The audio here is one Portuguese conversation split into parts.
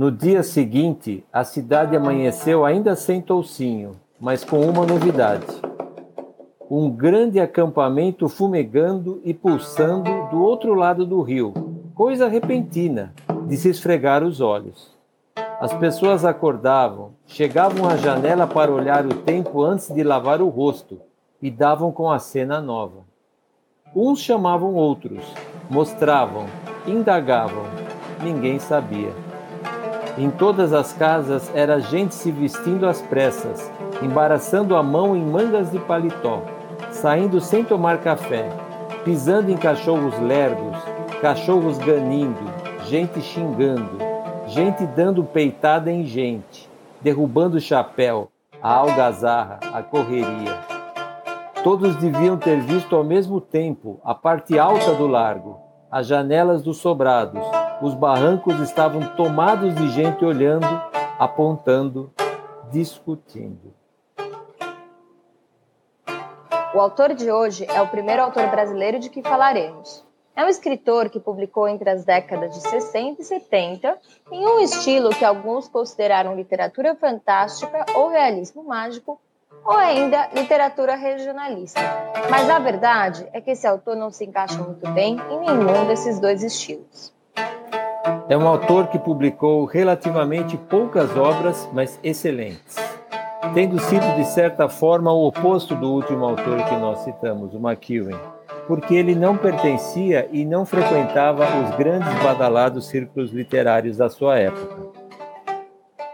No dia seguinte, a cidade amanheceu ainda sem toucinho, mas com uma novidade. Um grande acampamento fumegando e pulsando do outro lado do rio, coisa repentina de se esfregar os olhos. As pessoas acordavam, chegavam à janela para olhar o tempo antes de lavar o rosto e davam com a cena nova. Uns chamavam outros, mostravam, indagavam, ninguém sabia. Em todas as casas era gente se vestindo às pressas, embaraçando a mão em mangas de paletó, saindo sem tomar café, pisando em cachorros lerdos, cachorros ganindo, gente xingando, gente dando peitada em gente, derrubando o chapéu, a algazarra, a correria. Todos deviam ter visto ao mesmo tempo a parte alta do largo, as janelas dos sobrados, os barrancos estavam tomados de gente olhando, apontando, discutindo. O autor de hoje é o primeiro autor brasileiro de que falaremos. É um escritor que publicou entre as décadas de 60 e 70 em um estilo que alguns consideraram literatura fantástica ou realismo mágico, ou ainda literatura regionalista. Mas a verdade é que esse autor não se encaixa muito bem em nenhum desses dois estilos. É um autor que publicou relativamente poucas obras, mas excelentes, tendo sido, de certa forma, o oposto do último autor que nós citamos, o McEwen, porque ele não pertencia e não frequentava os grandes badalados círculos literários da sua época.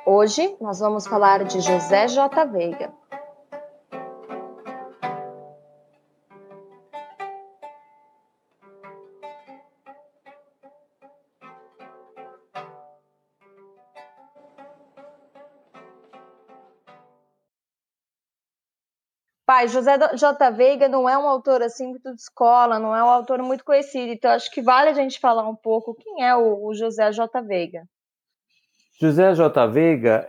Hoje nós vamos falar de José J. Veiga, Pai, José J. Veiga não é um autor assim muito de escola, não é um autor muito conhecido, então acho que vale a gente falar um pouco quem é o, o José J. Veiga. José J. Veiga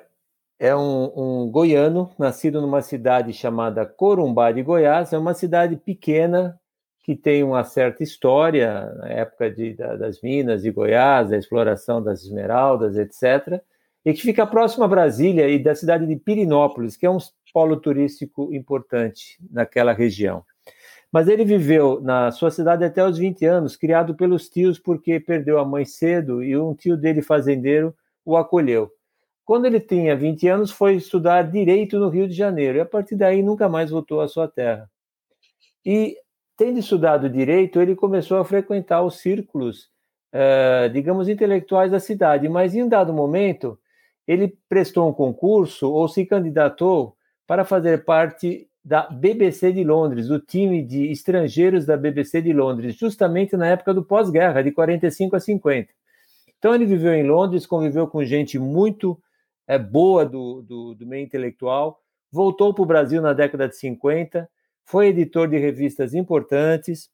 é um, um, goiano, nascido numa cidade chamada Corumbá de Goiás, é uma cidade pequena que tem uma certa história, na época de, da, das minas de Goiás, da exploração das esmeraldas, etc., e que fica próximo a Brasília e da cidade de Pirinópolis, que é um polo turístico importante naquela região. Mas ele viveu na sua cidade até os 20 anos, criado pelos tios porque perdeu a mãe cedo e um tio dele fazendeiro o acolheu. Quando ele tinha 20 anos, foi estudar direito no Rio de Janeiro e a partir daí nunca mais voltou à sua terra. E tendo estudado direito, ele começou a frequentar os círculos, eh, digamos, intelectuais da cidade, mas em um dado momento ele prestou um concurso ou se candidatou para fazer parte da BBC de Londres, do time de estrangeiros da BBC de Londres, justamente na época do pós-guerra, de 45 a 50. Então ele viveu em Londres, conviveu com gente muito é, boa do, do, do meio intelectual, voltou para o Brasil na década de 50, foi editor de revistas importantes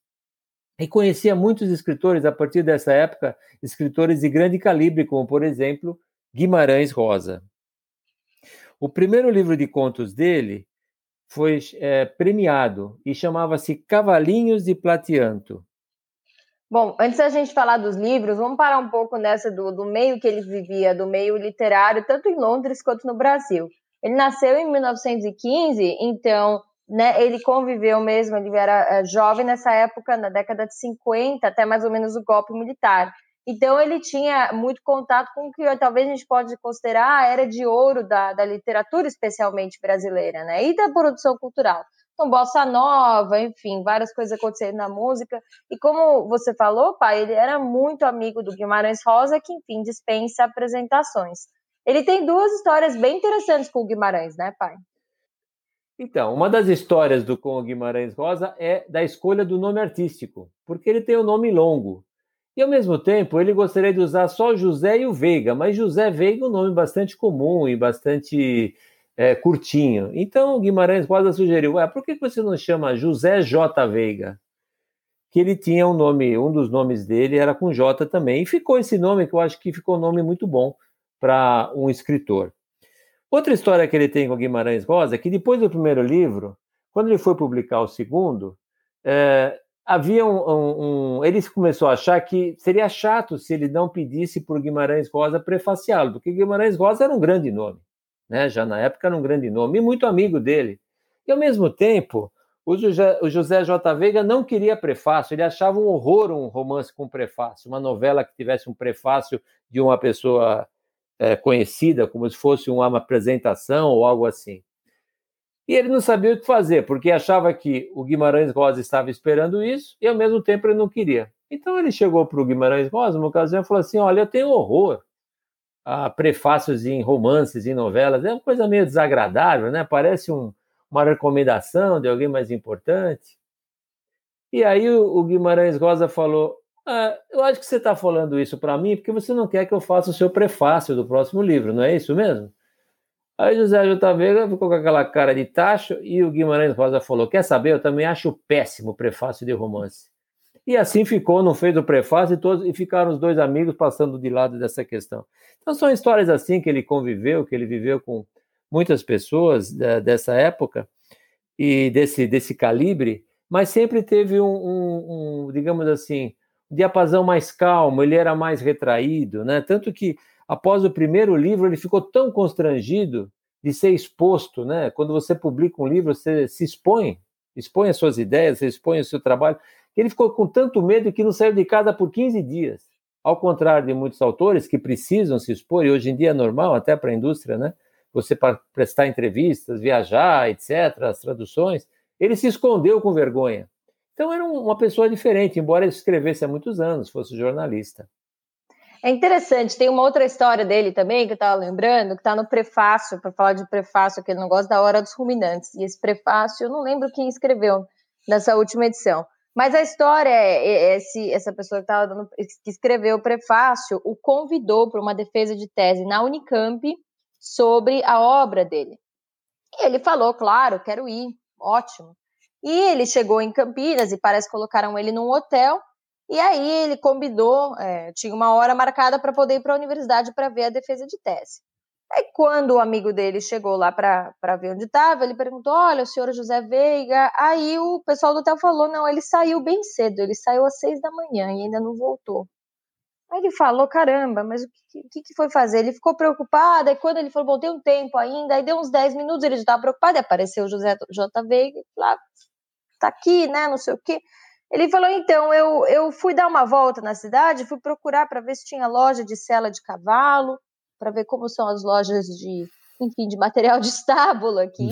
e conhecia muitos escritores a partir dessa época, escritores de grande calibre, como por exemplo Guimarães Rosa. O primeiro livro de contos dele foi é, premiado e chamava-se Cavalinhos de Platianto. Bom, antes da gente falar dos livros, vamos parar um pouco nessa do, do meio que ele vivia, do meio literário, tanto em Londres quanto no Brasil. Ele nasceu em 1915, então né, ele conviveu mesmo, ele era é, jovem nessa época, na década de 50, até mais ou menos o golpe militar. Então ele tinha muito contato com o que talvez a gente pode considerar a era de ouro da, da literatura, especialmente brasileira, né? E da produção cultural. Então, bossa nova, enfim, várias coisas acontecendo na música. E como você falou, pai, ele era muito amigo do Guimarães Rosa, que, enfim, dispensa apresentações. Ele tem duas histórias bem interessantes com o Guimarães, né, pai? Então, uma das histórias do com o Guimarães Rosa é da escolha do nome artístico, porque ele tem um nome longo. E ao mesmo tempo, ele gostaria de usar só José e o Veiga, mas José Veiga é um nome bastante comum e bastante é, curtinho. Então Guimarães Rosa sugeriu: Ué, por que você não chama José J. Veiga? Que ele tinha um nome, um dos nomes dele era com J também. E ficou esse nome, que eu acho que ficou um nome muito bom para um escritor. Outra história que ele tem com Guimarães Rosa é que depois do primeiro livro, quando ele foi publicar o segundo, é, havia um, um, um, Ele começou a achar que seria chato se ele não pedisse por Guimarães Rosa prefaciá-lo, porque Guimarães Rosa era um grande nome, né? Já na época era um grande nome, e muito amigo dele. E ao mesmo tempo, o José, o José J. Veiga não queria prefácio, ele achava um horror um romance com prefácio, uma novela que tivesse um prefácio de uma pessoa é, conhecida, como se fosse uma apresentação ou algo assim. E ele não sabia o que fazer, porque achava que o Guimarães Rosa estava esperando isso e, ao mesmo tempo, ele não queria. Então, ele chegou para o Guimarães Rosa, uma ocasião, e falou assim: Olha, eu tenho horror a prefácios em romances, em novelas. É uma coisa meio desagradável, né? Parece um, uma recomendação de alguém mais importante. E aí o, Guimarães Rosa falou: ah, Eu acho que você está falando isso para mim porque você não quer que eu faça o seu prefácio do próximo livro, não é isso mesmo? Aí José J. Veiga ficou com aquela cara de tacho e o Guimarães Rosa falou: Quer saber? Eu também acho péssimo o prefácio de romance. E assim ficou, não fez o prefácio e, todos, e ficaram os dois amigos passando de lado dessa questão. Então são histórias assim que ele conviveu, que ele viveu com muitas pessoas da, dessa época e desse, desse calibre, mas sempre teve um, um, um, digamos assim, um diapasão mais calmo, ele era mais retraído, né? Tanto que após o primeiro livro, ele ficou tão constrangido de ser exposto, né? Quando você publica um livro, você se expõe, expõe as suas ideias, você expõe o seu trabalho, que ele ficou com tanto medo que não saiu de casa por 15 dias. Ao contrário de muitos autores que precisam se expor, e hoje em dia é normal até para a indústria, né? Você prestar entrevistas, viajar, etc., as traduções, ele se escondeu com vergonha. Então era uma pessoa diferente, embora ele escrevesse há muitos anos, fosse jornalista. É interessante, tem uma outra história dele também, que eu estava lembrando, que está no prefácio, para falar de prefácio, que ele não gosta da Hora dos Ruminantes. E esse prefácio, eu não lembro quem escreveu nessa última edição. Mas a história é, é esse, essa pessoa que, dando, que escreveu o prefácio o convidou para uma defesa de tese na Unicamp sobre a obra dele. E ele falou, claro, quero ir, ótimo. E ele chegou em Campinas e parece que colocaram ele num hotel e aí ele combinou, é, tinha uma hora marcada para poder ir para a universidade para ver a defesa de tese. Aí quando o amigo dele chegou lá para ver onde estava, ele perguntou: Olha, o senhor José Veiga. Aí o pessoal do hotel falou: Não, ele saiu bem cedo, ele saiu às seis da manhã e ainda não voltou. Aí ele falou: Caramba, mas o que, que, foi fazer? Ele ficou preocupado. Aí quando ele falou: Bom, tem um tempo ainda. Aí deu uns dez minutos, ele já estava preocupado. E apareceu o José J. Veiga falou: ah, Tá aqui, né? Não sei o quê. Ele falou: então, eu, eu fui dar uma volta na cidade, fui procurar para ver se tinha loja de sela de cavalo, para ver como são as lojas de, enfim, de material de estábulo aqui.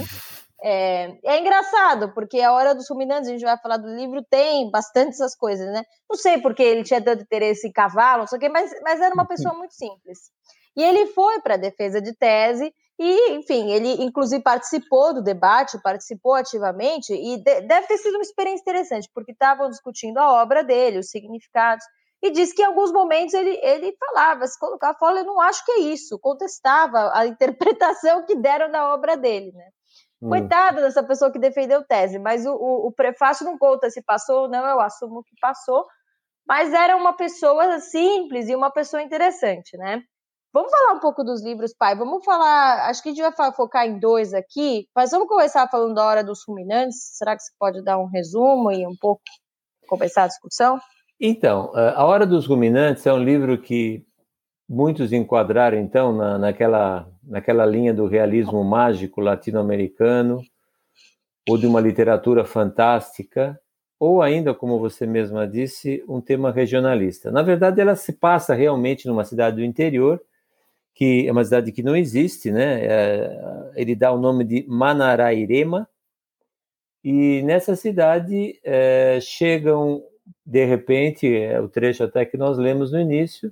É, é, engraçado, porque a Hora dos Ruminantes, a gente vai falar do livro, tem bastante essas coisas, né? Não sei porque ele tinha tanto interesse em cavalo, não sei o quê, mas, mas era uma pessoa muito simples. E ele foi para a defesa de tese e, enfim, ele inclusive participou do debate, participou ativamente, e de, deve ter sido uma experiência interessante, porque estavam discutindo a obra dele, os significados, e disse que em alguns momentos ele, ele falava, se colocava fora, eu não acho que é isso, contestava a interpretação que deram da obra dele, né? Hum. Coitada dessa pessoa que defendeu tese, mas o, o, o prefácio não conta se passou ou não, eu assumo que passou, mas era uma pessoa simples e uma pessoa interessante, né? Vamos falar um pouco dos livros, pai. Vamos falar. Acho que a gente vai focar em dois aqui, mas vamos começar falando da Hora dos Ruminantes. Será que você pode dar um resumo e um pouco começar a discussão? Então, A Hora dos Ruminantes é um livro que muitos enquadraram, então, na, naquela, naquela linha do realismo mágico latino-americano, ou de uma literatura fantástica, ou ainda, como você mesma disse, um tema regionalista. Na verdade, ela se passa realmente numa cidade do interior que é uma cidade que não existe, né? É, ele dá o nome de Manarairema, e nessa cidade é, chegam, de repente, é o trecho até que nós lemos no início,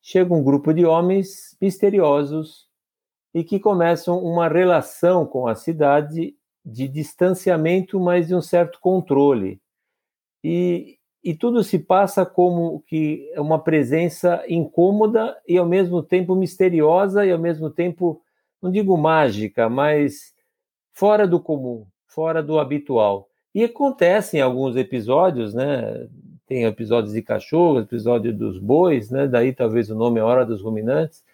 chega um grupo de homens misteriosos e que começam uma relação com a cidade de distanciamento, mas de um certo controle. E, e tudo se passa como que é uma presença incômoda e ao mesmo tempo misteriosa e ao mesmo tempo, não digo mágica, mas fora do comum, fora do habitual. E acontecem alguns episódios, né? Tem episódios de cachorros, episódio dos bois, né? Daí talvez o nome é Hora dos Ruminantes,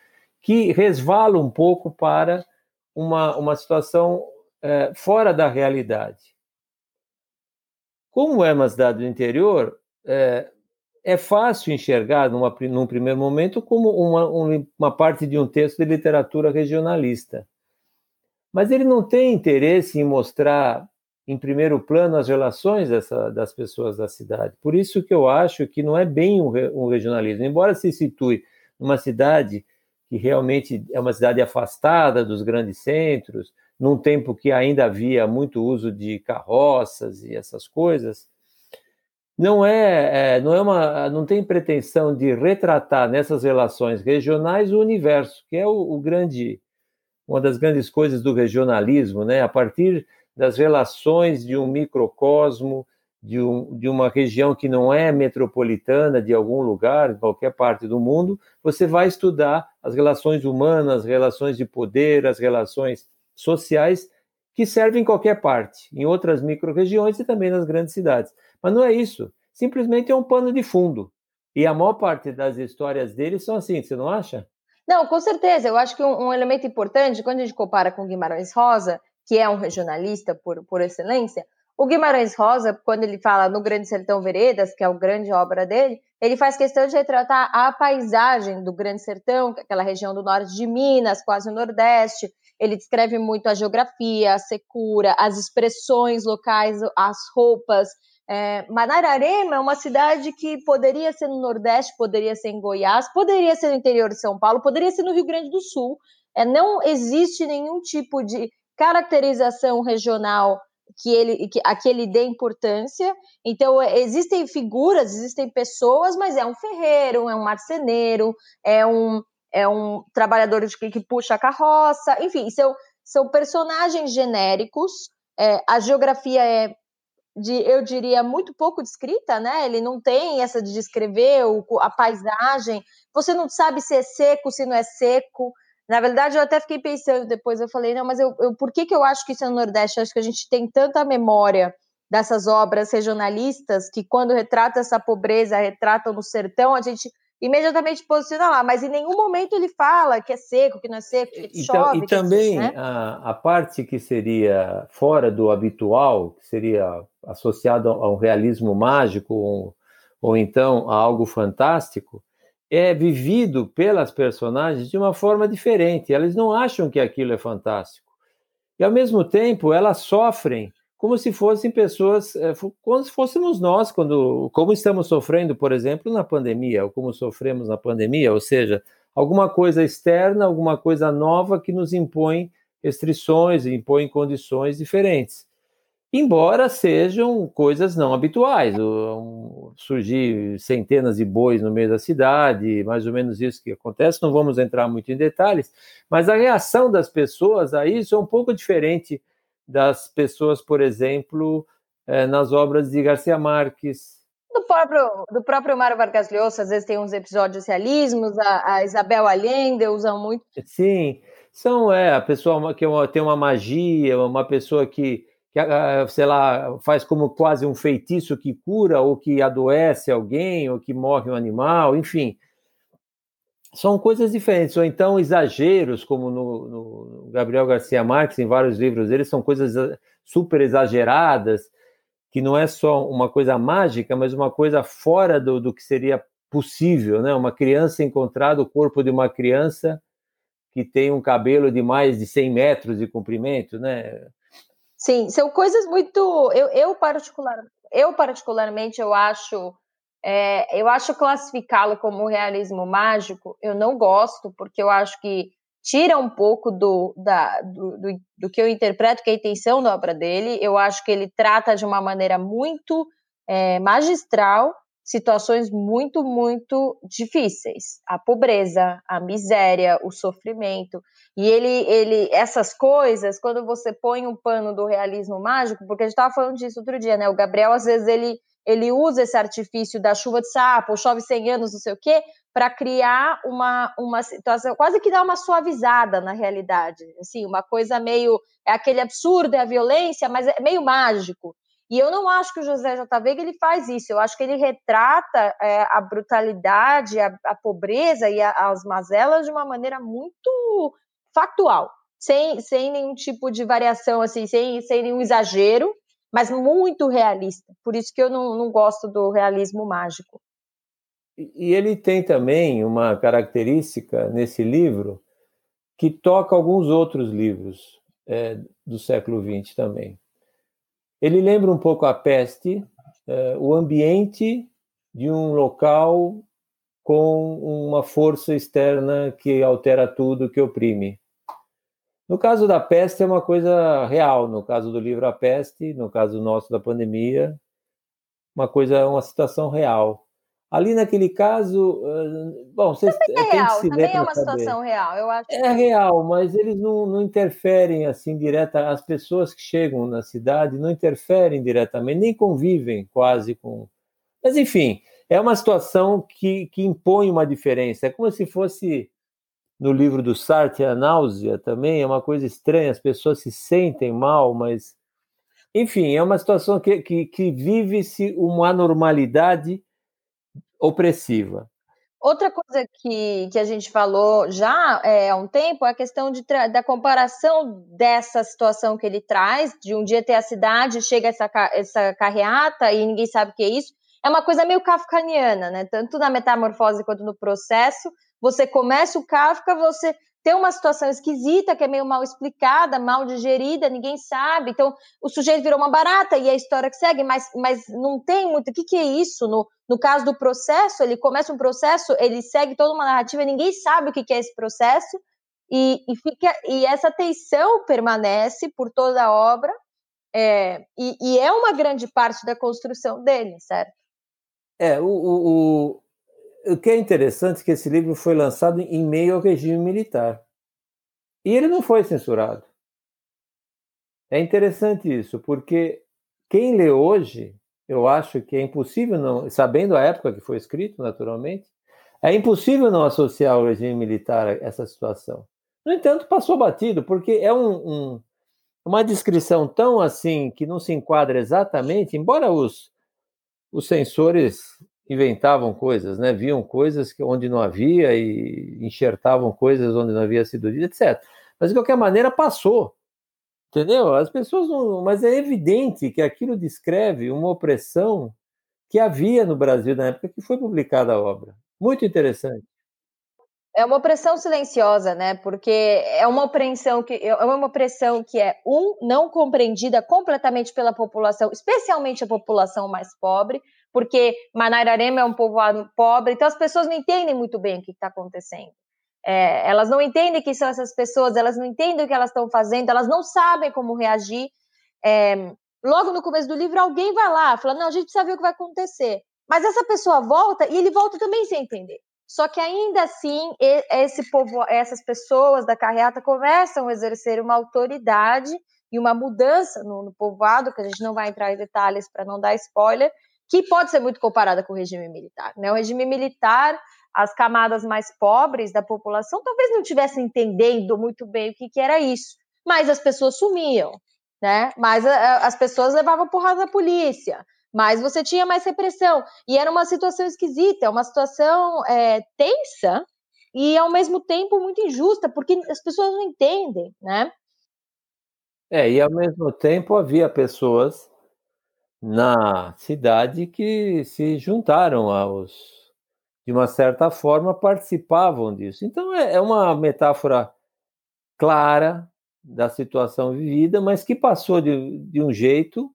que resvalam um pouco para uma, uma situação é, fora da realidade. Como é uma cidade do interior, é, é fácil enxergar, numa, num primeiro momento, como uma, uma parte de um texto de literatura regionalista. Mas ele não tem interesse em mostrar em primeiro plano as relações dessa, das pessoas da cidade. Por isso que eu acho que não é bem um, um regionalismo. Embora se situe numa cidade que realmente é uma cidade afastada dos grandes centros, num tempo que ainda havia muito uso de carroças e essas coisas, não é, é, não é uma, não tem pretensão de retratar nessas relações regionais o universo, que é o, o grande, uma das grandes coisas do regionalismo, né? A partir das relações de um microcosmo, de, um, de uma região que não é metropolitana de algum lugar, em qualquer parte do mundo, você vai estudar as relações humanas, as relações de poder, as relações sociais que servem em qualquer parte, em outras micro-regiões e também nas grandes cidades. Mas não é isso. Simplesmente é um pano de fundo. E a maior parte das histórias deles são assim, você não acha? Não, com certeza. Eu acho que um, um elemento importante, quando a gente compara com Guimarães Rosa, que é um regionalista por, por excelência, o Guimarães Rosa, quando ele fala no Grande Sertão Veredas, que é a grande obra dele, ele faz questão de retratar a paisagem do Grande Sertão, é aquela região do norte de Minas, quase o Nordeste. Ele descreve muito a geografia, a secura, as expressões locais, as roupas, é, Manararema é uma cidade que poderia ser no Nordeste, poderia ser em Goiás, poderia ser no interior de São Paulo, poderia ser no Rio Grande do Sul. É, não existe nenhum tipo de caracterização regional que ele, que, a que ele dê importância. Então, existem figuras, existem pessoas, mas é um ferreiro, é um marceneiro, é um, é um trabalhador de, que puxa a carroça, enfim, são, são personagens genéricos. É, a geografia é de, eu diria, muito pouco descrita, né? Ele não tem essa de descrever o, a paisagem. Você não sabe se é seco, se não é seco. Na verdade, eu até fiquei pensando depois, eu falei, não, mas eu, eu por que, que eu acho que isso é no Nordeste? Eu acho que a gente tem tanta memória dessas obras regionalistas que quando retrata essa pobreza, retratam no sertão, a gente imediatamente posiciona lá, mas em nenhum momento ele fala que é seco, que não é seco, que então, chove. E também né? a, a, parte que seria fora do habitual, que seria associado a um realismo mágico ou, ou então a algo fantástico, é vivido pelas personagens de uma forma diferente. Elas não acham que aquilo é fantástico. E ao mesmo tempo, elas sofrem como se fossem pessoas, é, como se fôssemos nós, quando, como estamos sofrendo, por exemplo, na pandemia, ou como sofremos na pandemia, ou seja, alguma coisa externa, alguma coisa nova que nos impõe restrições, impõe condições diferentes. Embora sejam coisas não habituais, surgir centenas de bois no meio da cidade, mais ou menos isso que acontece, não vamos entrar muito em detalhes, mas a reação das pessoas a isso é um pouco diferente das pessoas, por exemplo, é, nas obras de Garcia Marques. Do próprio, do próprio Mário Vargas Llosa, às vezes tem uns episódios realismos, a, a Isabel Allende usam muito. Sim, são, é, a pessoa que é tem uma magia, uma pessoa que, que, sei lá, faz como quase um feitiço que cura ou que adoece alguém ou que morre um animal, enfim são coisas diferentes, ou então exageros, como no, no, Gabriel Garcia Marques, em vários livros dele, são coisas super exageradas, que não é só uma coisa mágica, mas uma coisa fora do, do que seria possível, né? Uma criança encontrar o corpo de uma criança que tem um cabelo de mais de 100 metros de comprimento, né? Sim, são coisas muito. Eu, eu, particular, eu particularmente, eu acho é, eu acho classificá-lo como realismo mágico, eu não gosto, porque eu acho que tira um pouco do, da, do, do, do, que eu interpreto que é a intenção da obra dele. Eu acho que ele trata de uma maneira muito é, magistral situações muito, muito difíceis. A pobreza, a miséria, o sofrimento. E ele, ele, essas coisas, quando você põe um pano do realismo mágico, porque a gente estava falando disso outro dia, né? O Gabriel, às vezes, ele ele usa esse artifício da chuva de sapo, chove 100 anos, não sei o quê, para criar uma, uma situação, quase que dá uma suavizada na realidade, assim, uma coisa meio, é aquele absurdo, é a violência, mas é meio mágico. E eu não acho que o José J. Veiga ele faz isso, eu acho que ele retrata é, a brutalidade, a, a pobreza e a, as mazelas de uma maneira muito factual, sem, sem nenhum tipo de variação, assim, sem, sem nenhum exagero, mas muito realista. Por isso que eu não, não gosto do realismo mágico. E ele tem também uma característica nesse livro que toca alguns outros livros é, do século XX também. Ele lembra um pouco a peste, é, o ambiente de um local com uma força externa que altera tudo, que oprime. No caso da peste é uma coisa real, no caso do livro A Peste, no caso nosso da pandemia, uma coisa, uma situação real. Ali naquele caso, bom, vocês também é real, também é uma saber. situação real, eu acho. É real, mas eles não, não interferem assim direta. As pessoas que chegam na cidade não interferem diretamente, nem convivem quase com. Mas enfim, é uma situação que, que impõe uma diferença. É como se fosse no livro do Sartre a náusea também é uma coisa estranha. As pessoas se sentem mal, mas enfim, é uma situação que, que, que vive-se uma anormalidade opressiva. Outra coisa que, que a gente falou já é, há um tempo é a questão de, da comparação dessa situação que ele traz, de um dia ter a cidade, chega essa, essa carreata e ninguém sabe o que é isso. É uma coisa meio kafkaniana, né? Tanto na metamorfose quanto no processo. Você começa o Kafka, você tem uma situação esquisita, que é meio mal explicada, mal digerida, ninguém sabe. Então, o sujeito virou uma barata e a história que segue, mas, mas não tem muito. O que, que é isso? No, no caso do processo, ele começa um processo, ele segue toda uma narrativa, ninguém sabe o que, que é esse processo, e, e, fica, e essa tensão permanece por toda a obra, é, e, e, é uma grande parte da construção dele, certo? É, o, o, o que é interessante é que esse livro foi lançado em meio ao regime militar. E ele não foi censurado. É interessante isso, porque quem lê hoje, eu acho que é impossível não, sabendo a época que foi escrito, naturalmente, é impossível não associar o regime militar a essa situação. No entanto, passou batido, porque é um, um, uma descrição tão assim que não se enquadra exatamente, embora os, os censores inventavam coisas, né? Viam coisas onde não havia e enxertavam coisas onde não havia sido dito, etc. Mas de qualquer maneira passou, entendeu? As pessoas não, mas é evidente que aquilo descreve uma opressão que havia no Brasil na época que foi publicada a obra. Muito interessante. É uma opressão silenciosa, né? Porque é uma opressão que é uma opressão que é um não compreendida completamente pela população, especialmente a população mais pobre, porque Manairarema é um povoado pobre, então as pessoas não entendem muito bem o que está acontecendo. É, elas não entendem quem são essas pessoas, elas não entendem o que elas estão fazendo, elas não sabem como reagir. É, logo no começo do livro, alguém vai lá, fala: não, a gente precisa ver o que vai acontecer. Mas essa pessoa volta e ele volta também sem entender. Só que ainda assim, esse povo, essas pessoas da carreata começam a exercer uma autoridade e uma mudança no, no povoado, que a gente não vai entrar em detalhes para não dar spoiler, que pode ser muito comparada com o regime militar. Né? O regime militar, as camadas mais pobres da população talvez não estivessem entendendo muito bem o que, que era isso, mas as pessoas sumiam, né? Mas a, a, as pessoas levavam porrada da polícia, mas você tinha mais repressão. E era uma situação esquisita, uma situação é, tensa e, ao mesmo tempo, muito injusta, porque as pessoas não entendem, né? É, e ao mesmo tempo havia pessoas na cidade que se juntaram aos, de uma certa forma, participavam disso. Então é, é uma metáfora clara da situação vivida, mas que passou de, de um jeito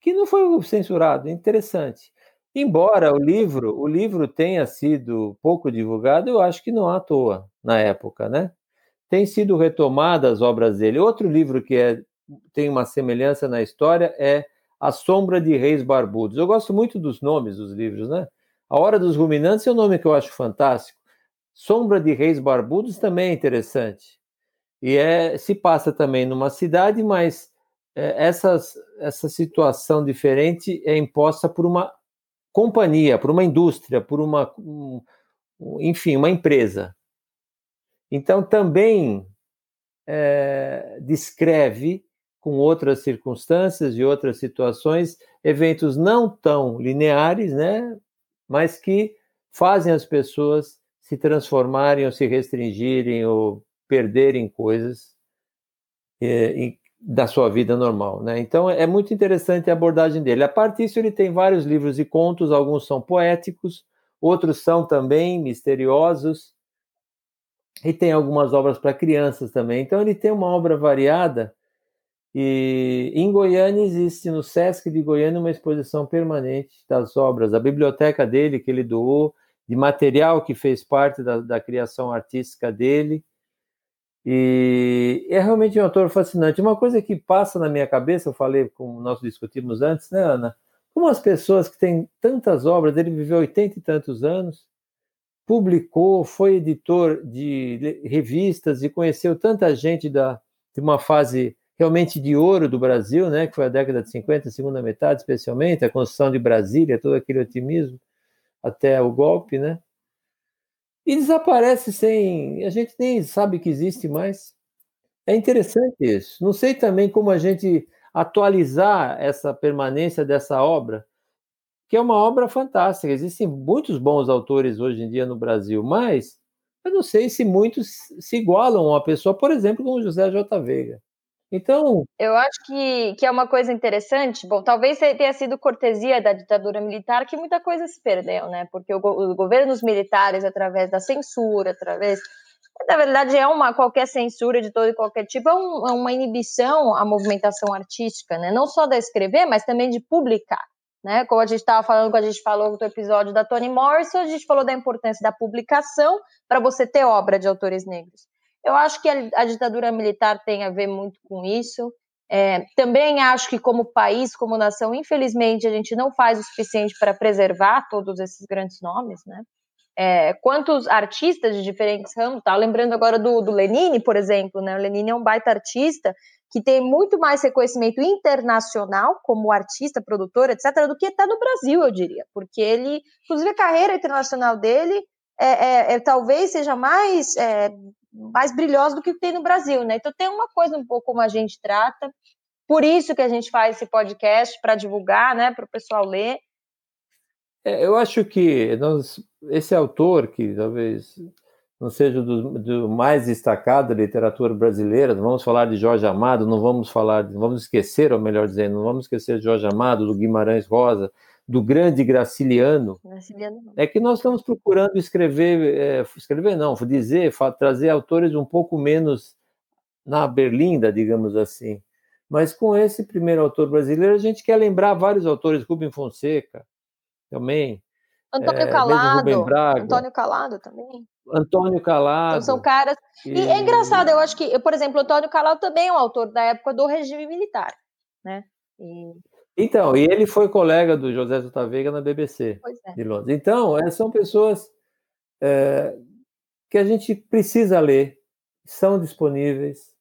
que não foi censurado. Interessante. Embora o livro, o livro tenha sido pouco divulgado, eu acho que não à toa na época, né? Tem sido retomadas as obras dele. Outro livro que é, tem uma semelhança na história é a Sombra de Reis Barbudos. Eu gosto muito dos nomes dos livros, né? A Hora dos Ruminantes é um nome que eu acho fantástico. Sombra de Reis Barbudos também é interessante. E é, se passa também numa cidade, mas é, essas, essa situação diferente é imposta por uma companhia, por uma indústria, por uma, um, enfim, uma empresa. Então também é, descreve com outras circunstâncias e outras situações, eventos não tão lineares, né, mas que fazem as pessoas se transformarem ou se restringirem ou perderem coisas. E, da sua vida normal, né? Então é muito interessante a abordagem dele. A parte disso, ele tem vários livros e contos, alguns são poéticos, outros são também misteriosos, e tem algumas obras para crianças também. Então ele tem uma obra variada. E em Goiânia existe no Sesc de Goiânia uma exposição permanente das obras, a biblioteca dele que ele doou, de material que fez parte da, da criação artística dele. E é realmente um autor fascinante. Uma coisa que passa na minha cabeça, eu falei, como nós discutimos antes, né, Ana? Como as pessoas que têm tantas obras, ele viveu oitenta e tantos anos, publicou, foi editor de revistas e conheceu tanta gente da, de uma fase realmente de ouro do Brasil, né, que foi a década de 50, segunda metade especialmente, a construção de Brasília, todo aquele otimismo até o golpe, né? e desaparece sem. A gente nem sabe que existe mais. É interessante isso. Não sei também como a gente atualizar essa permanência dessa obra, que é uma obra fantástica. Existem muitos bons autores hoje em dia no Brasil, mas eu não sei se muitos se igualam a uma pessoa, por exemplo, como José J. Veiga. Então. Eu acho que, que é uma coisa interessante. Bom, talvez tenha sido cortesia da ditadura militar que muita coisa se perdeu, né? Porque o, os governos militares, através da censura, através. Na verdade, é uma qualquer censura de todo e qualquer tipo, é, um, é uma inibição à movimentação artística, né? Não só da escrever, mas também de publicar. Né? Como a gente estava falando, quando a gente falou do episódio da Toni Morrison, a gente falou da importância da publicação para você ter obra de autores negros. Eu acho que a, a ditadura militar tem a ver muito com isso. É, também acho que, como país, como nação, infelizmente, a gente não faz o suficiente para preservar todos esses grandes nomes, né? É, quantos artistas de diferentes ramos, tá? Lembrando agora do, do Lenine, por exemplo, né? O Lenine é um baita artista que tem muito mais reconhecimento internacional como artista, produtor, etc., do que está no Brasil, eu diria, porque ele, inclusive, a carreira internacional dele é, é, é talvez seja mais é, mais brilhosa do que tem no Brasil, né? Então tem uma coisa um pouco como a gente trata, por isso que a gente faz esse podcast para divulgar, né, para o pessoal ler. É, eu acho que nós, esse autor que talvez não seja do, do, mais destacado da literatura brasileira, não vamos falar de Jorge Amado, não vamos falar, não vamos esquecer, ou melhor dizendo, não vamos esquecer de Jorge Amado, do Guimarães Rosa, do grande Graciliano, Graciliano é que nós estamos procurando escrever, é, escrever não, dizer, trazer autores um pouco menos na berlinda, digamos assim. Mas com esse primeiro autor brasileiro, a gente quer lembrar vários autores, Rubem Fonseca, também. Antônio é, Calado. Antônio Calado também. Antônio Calado. Então são caras. E... e é engraçado, eu acho que, por exemplo, Antônio Calado também é um autor da época do regime militar, né? E... Então, e ele foi colega do José J. Veiga na BBC é. de Londres. Então, é, são pessoas é, que a gente precisa ler, são disponíveis,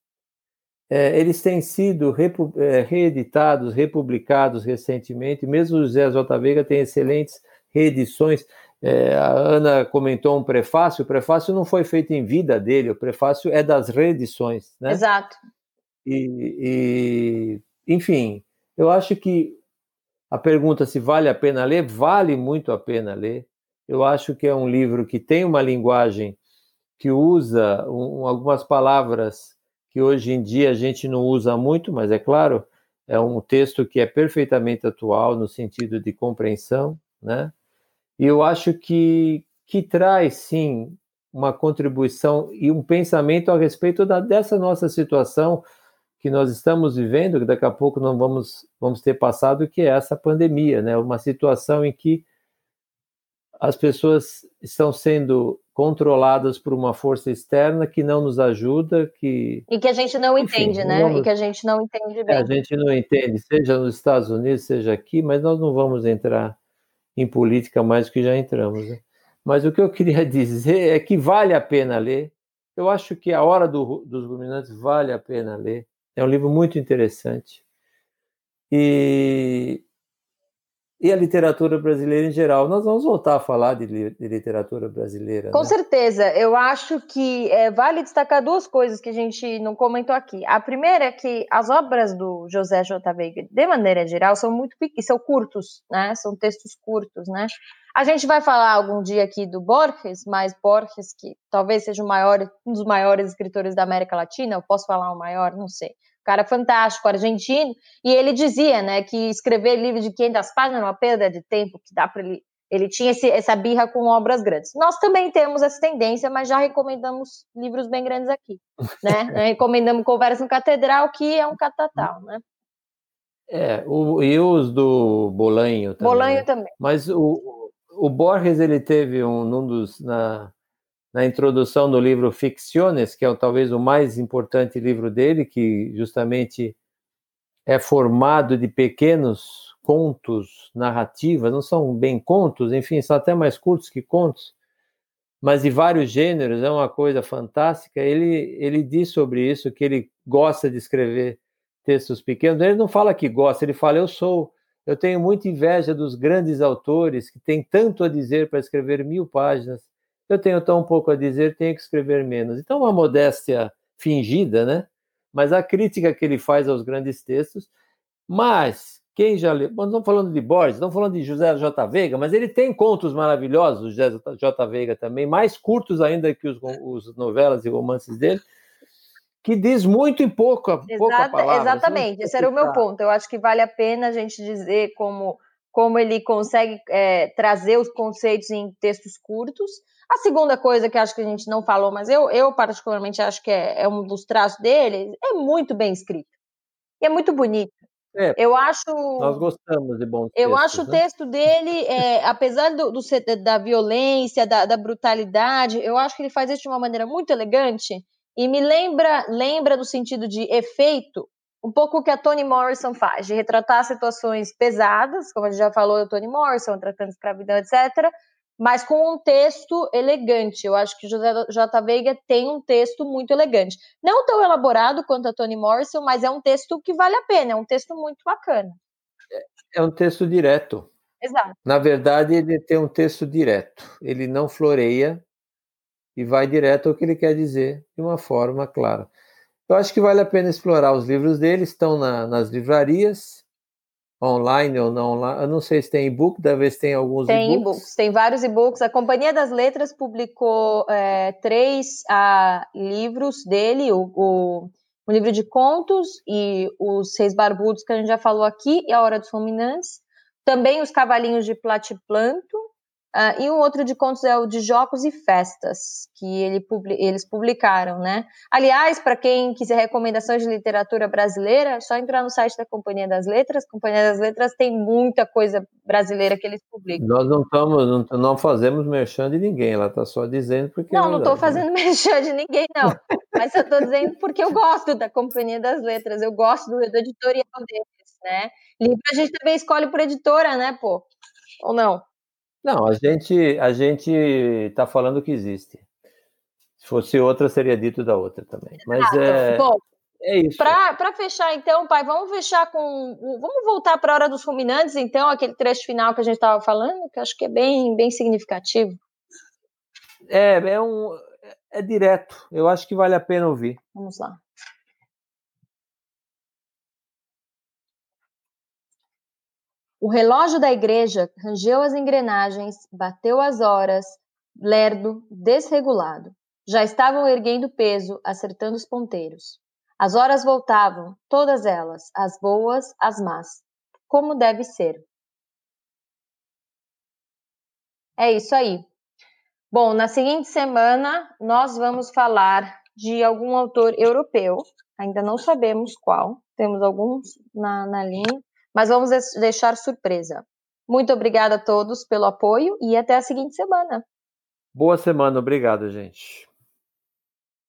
é, eles têm sido repu reeditados, republicados recentemente, mesmo o José J. Veiga tem excelentes reedições. A Ana comentou um prefácio, o prefácio não foi feito em vida dele, o prefácio é das reedições. Né? Exato. E, e enfim, eu acho que a pergunta se vale a pena ler, vale muito a pena ler. Eu acho que é um livro que tem uma linguagem que usa um, algumas palavras que hoje em dia a gente não usa muito, mas é claro, é um texto que é perfeitamente atual no sentido de compreensão, né? E eu acho que, que traz, sim, uma contribuição e um pensamento a respeito da, dessa nossa situação que nós estamos vivendo, que daqui a pouco não vamos, vamos ter passado, que é essa pandemia, né? Uma situação em que as pessoas estão sendo controladas por uma força externa que não nos ajuda, que e que a gente não Enfim, entende, né? Vamos... E que a gente não entende bem. A gente não entende, seja nos Estados Unidos, seja aqui, mas nós não vamos entrar em política mais do que já entramos. Né? Mas o que eu queria dizer é que vale a pena ler. Eu acho que a hora do, dos ruminantes vale a pena ler. É um livro muito interessante. E, e a literatura brasileira em geral. Nós vamos voltar a falar de, de literatura brasileira. Com né? certeza. Eu acho que é, vale destacar duas coisas que a gente não comentou aqui. A primeira é que as obras do José J. Veiga, de maneira geral, são muito são curtos, né? São textos curtos, né? A gente vai falar algum dia aqui do Borges, mas Borges, que talvez seja o maior, um dos maiores escritores da América Latina, eu posso falar o maior, não sei. cara fantástico, argentino, e ele dizia, né, que escrever livro de 500 páginas é uma perda de tempo, que dá para ele ele tinha esse, essa birra com obras grandes. Nós também temos essa tendência, mas já recomendamos livros bem grandes aqui, né? recomendamos Conversa no Catedral, que é um catatal, né? É, o, e os do Bolanho também. Bolanho né? também. Mas o, o Borges, ele teve um, um dos, na, na introdução do livro Ficciones, que é talvez o mais importante livro dele, que justamente é formado de pequenos contos, narrativas, não são bem contos, enfim, são até mais curtos que contos, mas de vários gêneros, é uma coisa fantástica. Ele, ele diz sobre isso, que ele gosta de escrever textos pequenos. Ele não fala que gosta, ele fala, eu sou, eu tenho muita inveja dos grandes autores que têm tanto a dizer para escrever mil páginas. Eu tenho tão pouco a dizer, tenho que escrever menos. Então, uma modéstia fingida, né? Mas a crítica que ele faz aos grandes textos, mas quem já leu? Não estamos falando de Borges, estamos falando de José J. Veiga, mas ele tem contos maravilhosos, José J. Veiga também, mais curtos ainda que os, os novelas e romances dele, que diz muito em pouca, Exata, pouca palavra. Exatamente, esse era o meu ponto. Eu acho que vale a pena a gente dizer como, como ele consegue é, trazer os conceitos em textos curtos. A segunda coisa que acho que a gente não falou, mas eu, eu particularmente acho que é, é um dos traços dele, é muito bem escrito. E é muito bonito. É, eu acho. Nós gostamos de bons Eu textos, acho né? o texto dele, é, apesar do, do, da violência, da, da, brutalidade, eu acho que ele faz isso de uma maneira muito elegante e me lembra, lembra no sentido de efeito, um pouco o que a Toni Morrison faz, de retratar situações pesadas, como a gente já falou do Toni Morrison, tratando escravidão, etc., mas com um texto elegante. Eu acho que José J. Veiga tem um texto muito elegante. Não tão elaborado quanto a Toni Morrison, mas é um texto que vale a pena, é um texto muito bacana. É um texto direto. Exato. Na verdade, ele tem um texto direto. Ele não floreia e vai direto ao que ele quer dizer de uma forma clara. Eu acho que vale a pena explorar os livros dele, estão na, nas livrarias online ou não online. Eu não sei se tem e-book, talvez tenha alguns e-books. Tem e-books, tem vários e-books. A Companhia das Letras publicou é, três ah, livros dele, o, o, o, livro de contos e os Seis Barbudos, que a gente já falou aqui, e A Hora dos Ruminantes. Também os Cavalinhos de Platiplanto, Uh, e um outro de contos é o de Jogos e Festas, que ele, eles publicaram, né? Aliás, para quem quiser recomendações de literatura brasileira, é só entrar no site da Companhia das Letras. A Companhia das Letras tem muita coisa brasileira que eles publicam. Nós não estamos, não, não, fazemos merchan de ninguém, ela está só dizendo porque. Não, não estou né? fazendo né? merchan de ninguém, não. Mas eu estou dizendo porque eu gosto da Companhia das Letras, eu gosto do, do editorial deles, né? Livro a gente também escolhe por editora, né, pô? Ou não? Não, a gente a gente está falando que existe. Se fosse outra, seria dito da outra também. Mas ah, é, bom, é isso. Para fechar, então, pai, vamos fechar com. Vamos voltar para a hora dos ruminantes, então, aquele trecho final que a gente estava falando, que acho que é bem, bem significativo. É, é um. É direto. Eu acho que vale a pena ouvir. Vamos lá. O relógio da igreja rangeu as engrenagens, bateu as horas, lerdo, desregulado. Já estavam erguendo peso, acertando os ponteiros. As horas voltavam, todas elas, as boas, as más, como deve ser. É isso aí. Bom, na seguinte semana nós vamos falar de algum autor europeu, ainda não sabemos qual, temos alguns na, na linha, mas vamos deixar surpresa. Muito obrigada a todos pelo apoio e até a seguinte semana. Boa semana, obrigado, gente.